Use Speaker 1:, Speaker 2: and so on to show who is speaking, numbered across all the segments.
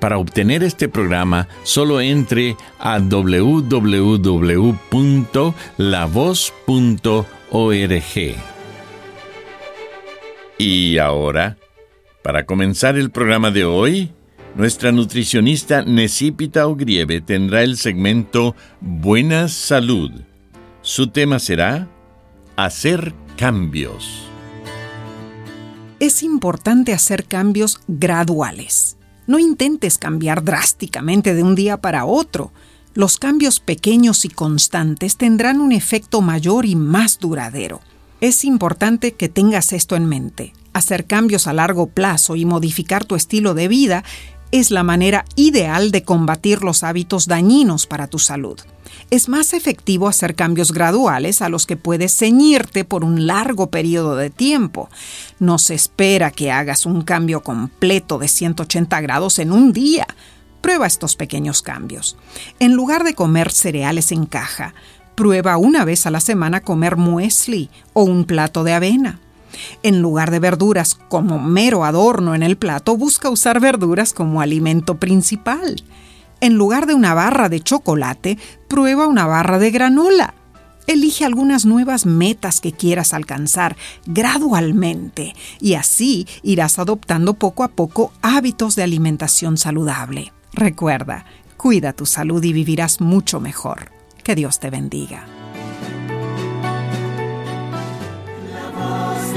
Speaker 1: Para obtener este programa, solo entre a www.lavoz.org. Y ahora, para comenzar el programa de hoy, nuestra nutricionista Necipita Ogrieve tendrá el segmento Buena Salud. Su tema será Hacer cambios.
Speaker 2: Es importante hacer cambios graduales. No intentes cambiar drásticamente de un día para otro. Los cambios pequeños y constantes tendrán un efecto mayor y más duradero. Es importante que tengas esto en mente. Hacer cambios a largo plazo y modificar tu estilo de vida es la manera ideal de combatir los hábitos dañinos para tu salud. Es más efectivo hacer cambios graduales a los que puedes ceñirte por un largo periodo de tiempo. No se espera que hagas un cambio completo de 180 grados en un día. Prueba estos pequeños cambios. En lugar de comer cereales en caja, prueba una vez a la semana comer muesli o un plato de avena. En lugar de verduras como mero adorno en el plato, busca usar verduras como alimento principal. En lugar de una barra de chocolate, prueba una barra de granola. Elige algunas nuevas metas que quieras alcanzar gradualmente y así irás adoptando poco a poco hábitos de alimentación saludable. Recuerda, cuida tu salud y vivirás mucho mejor. Que Dios te bendiga.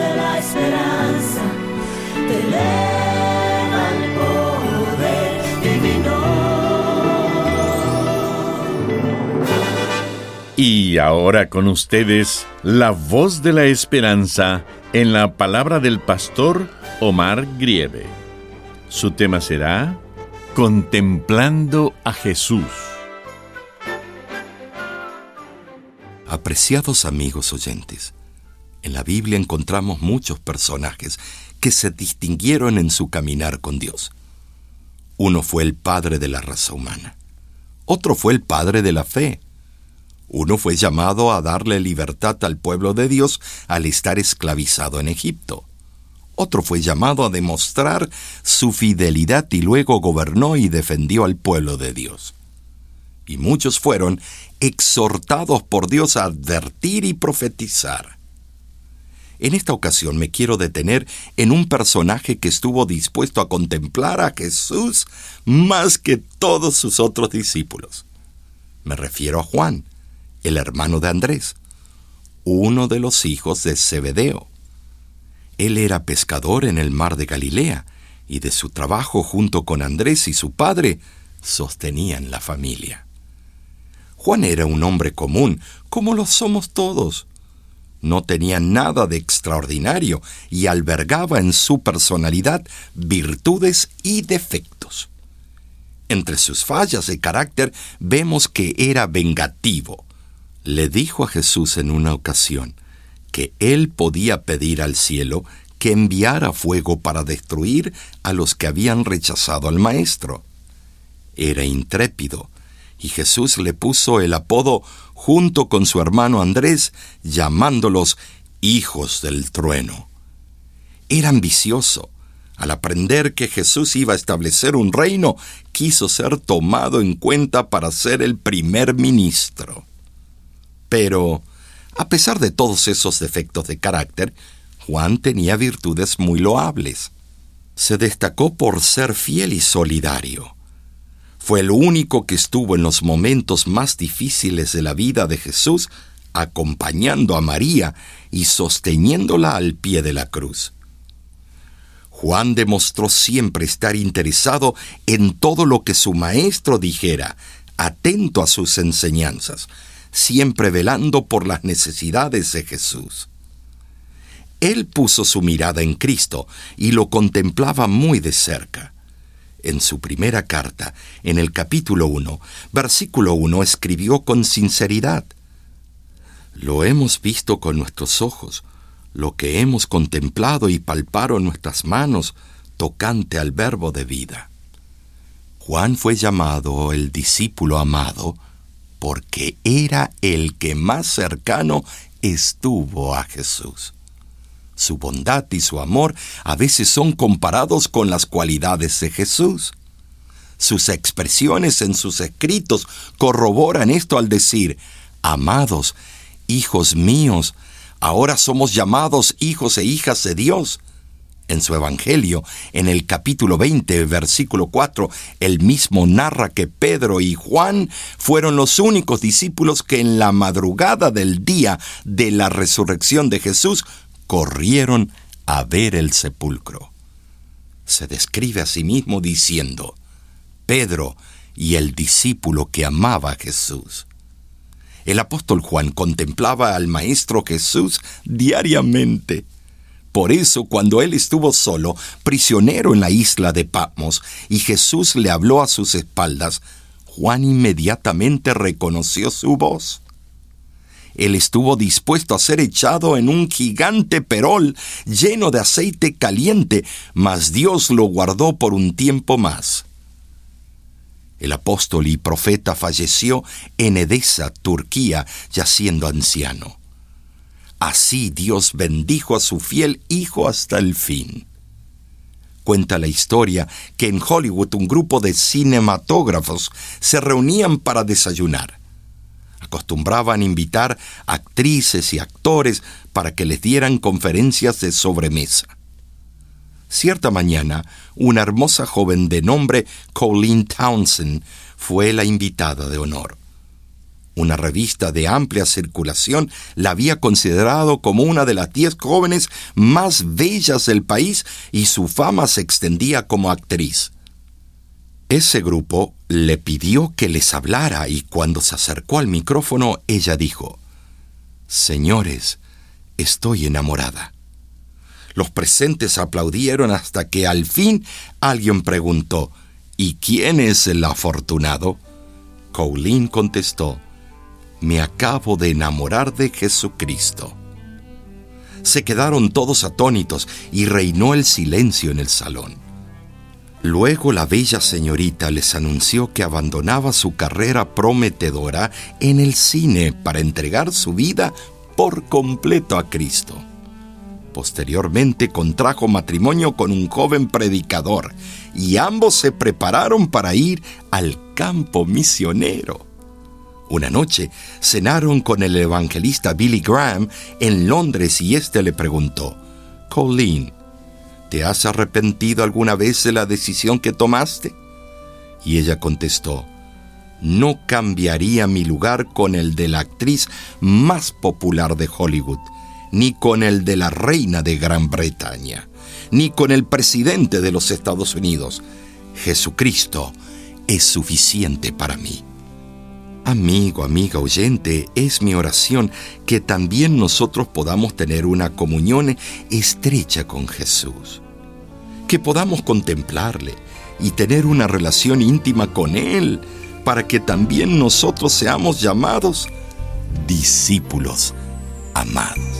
Speaker 3: De la esperanza te eleva el poder divino.
Speaker 1: Y ahora con ustedes, la voz de la esperanza en la palabra del pastor Omar Grieve. Su tema será Contemplando a Jesús.
Speaker 4: Apreciados amigos oyentes, en la Biblia encontramos muchos personajes que se distinguieron en su caminar con Dios. Uno fue el padre de la raza humana. Otro fue el padre de la fe. Uno fue llamado a darle libertad al pueblo de Dios al estar esclavizado en Egipto. Otro fue llamado a demostrar su fidelidad y luego gobernó y defendió al pueblo de Dios. Y muchos fueron exhortados por Dios a advertir y profetizar. En esta ocasión me quiero detener en un personaje que estuvo dispuesto a contemplar a Jesús más que todos sus otros discípulos. Me refiero a Juan, el hermano de Andrés, uno de los hijos de Zebedeo. Él era pescador en el mar de Galilea y de su trabajo junto con Andrés y su padre sostenían la familia. Juan era un hombre común, como lo somos todos no tenía nada de extraordinario y albergaba en su personalidad virtudes y defectos. Entre sus fallas de carácter vemos que era vengativo. Le dijo a Jesús en una ocasión que él podía pedir al cielo que enviara fuego para destruir a los que habían rechazado al Maestro. Era intrépido, y Jesús le puso el apodo junto con su hermano Andrés, llamándolos hijos del trueno. Era ambicioso. Al aprender que Jesús iba a establecer un reino, quiso ser tomado en cuenta para ser el primer ministro. Pero, a pesar de todos esos defectos de carácter, Juan tenía virtudes muy loables. Se destacó por ser fiel y solidario. Fue el único que estuvo en los momentos más difíciles de la vida de Jesús, acompañando a María y sosteniéndola al pie de la cruz. Juan demostró siempre estar interesado en todo lo que su maestro dijera, atento a sus enseñanzas, siempre velando por las necesidades de Jesús. Él puso su mirada en Cristo y lo contemplaba muy de cerca. En su primera carta, en el capítulo 1, versículo 1, escribió con sinceridad, Lo hemos visto con nuestros ojos, lo que hemos contemplado y palparon nuestras manos tocante al verbo de vida. Juan fue llamado el discípulo amado porque era el que más cercano estuvo a Jesús. Su bondad y su amor a veces son comparados con las cualidades de Jesús. Sus expresiones en sus escritos corroboran esto al decir, amados, hijos míos, Ahora somos llamados hijos e hijas de Dios. En su Evangelio, en el capítulo 20, versículo 4, él mismo narra que Pedro y Juan fueron los únicos discípulos que en la madrugada del día de la resurrección de Jesús corrieron a ver el sepulcro. Se describe a sí mismo diciendo, Pedro y el discípulo que amaba a Jesús. El apóstol Juan contemplaba al Maestro Jesús diariamente. Por eso, cuando él estuvo solo, prisionero en la isla de Patmos, y Jesús le habló a sus espaldas, Juan inmediatamente reconoció su voz. Él estuvo dispuesto a ser echado en un gigante perol lleno de aceite caliente, mas Dios lo guardó por un tiempo más. El apóstol y profeta falleció en Edesa, Turquía, ya siendo anciano. Así Dios bendijo a su fiel hijo hasta el fin. Cuenta la historia que en Hollywood un grupo de cinematógrafos se reunían para desayunar. Acostumbraban invitar actrices y actores para que les dieran conferencias de sobremesa. Cierta mañana, una hermosa joven de nombre Colleen Townsend fue la invitada de honor. Una revista de amplia circulación la había considerado como una de las diez jóvenes más bellas del país y su fama se extendía como actriz. Ese grupo le pidió que les hablara y cuando se acercó al micrófono ella dijo, Señores, estoy enamorada. Los presentes aplaudieron hasta que al fin alguien preguntó, ¿Y quién es el afortunado? Colleen contestó, me acabo de enamorar de Jesucristo. Se quedaron todos atónitos y reinó el silencio en el salón. Luego la bella señorita les anunció que abandonaba su carrera prometedora en el cine para entregar su vida por completo a Cristo. Posteriormente contrajo matrimonio con un joven predicador y ambos se prepararon para ir al campo misionero. Una noche cenaron con el evangelista Billy Graham en Londres y éste le preguntó, Colleen, ¿te has arrepentido alguna vez de la decisión que tomaste? Y ella contestó, no cambiaría mi lugar con el de la actriz más popular de Hollywood ni con el de la reina de Gran Bretaña, ni con el presidente de los Estados Unidos. Jesucristo es suficiente para mí. Amigo, amiga oyente, es mi oración que también nosotros podamos tener una comunión estrecha con Jesús, que podamos contemplarle y tener una relación íntima con Él, para que también nosotros seamos llamados discípulos amados.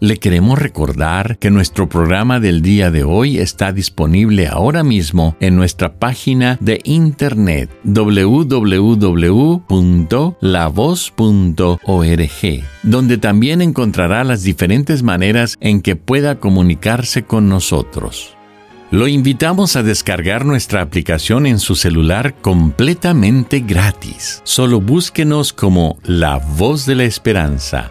Speaker 1: Le queremos recordar que nuestro programa del día de hoy está disponible ahora mismo en nuestra página de internet www.lavoz.org, donde también encontrará las diferentes maneras en que pueda comunicarse con nosotros. Lo invitamos a descargar nuestra aplicación en su celular completamente gratis. Solo búsquenos como La Voz de la Esperanza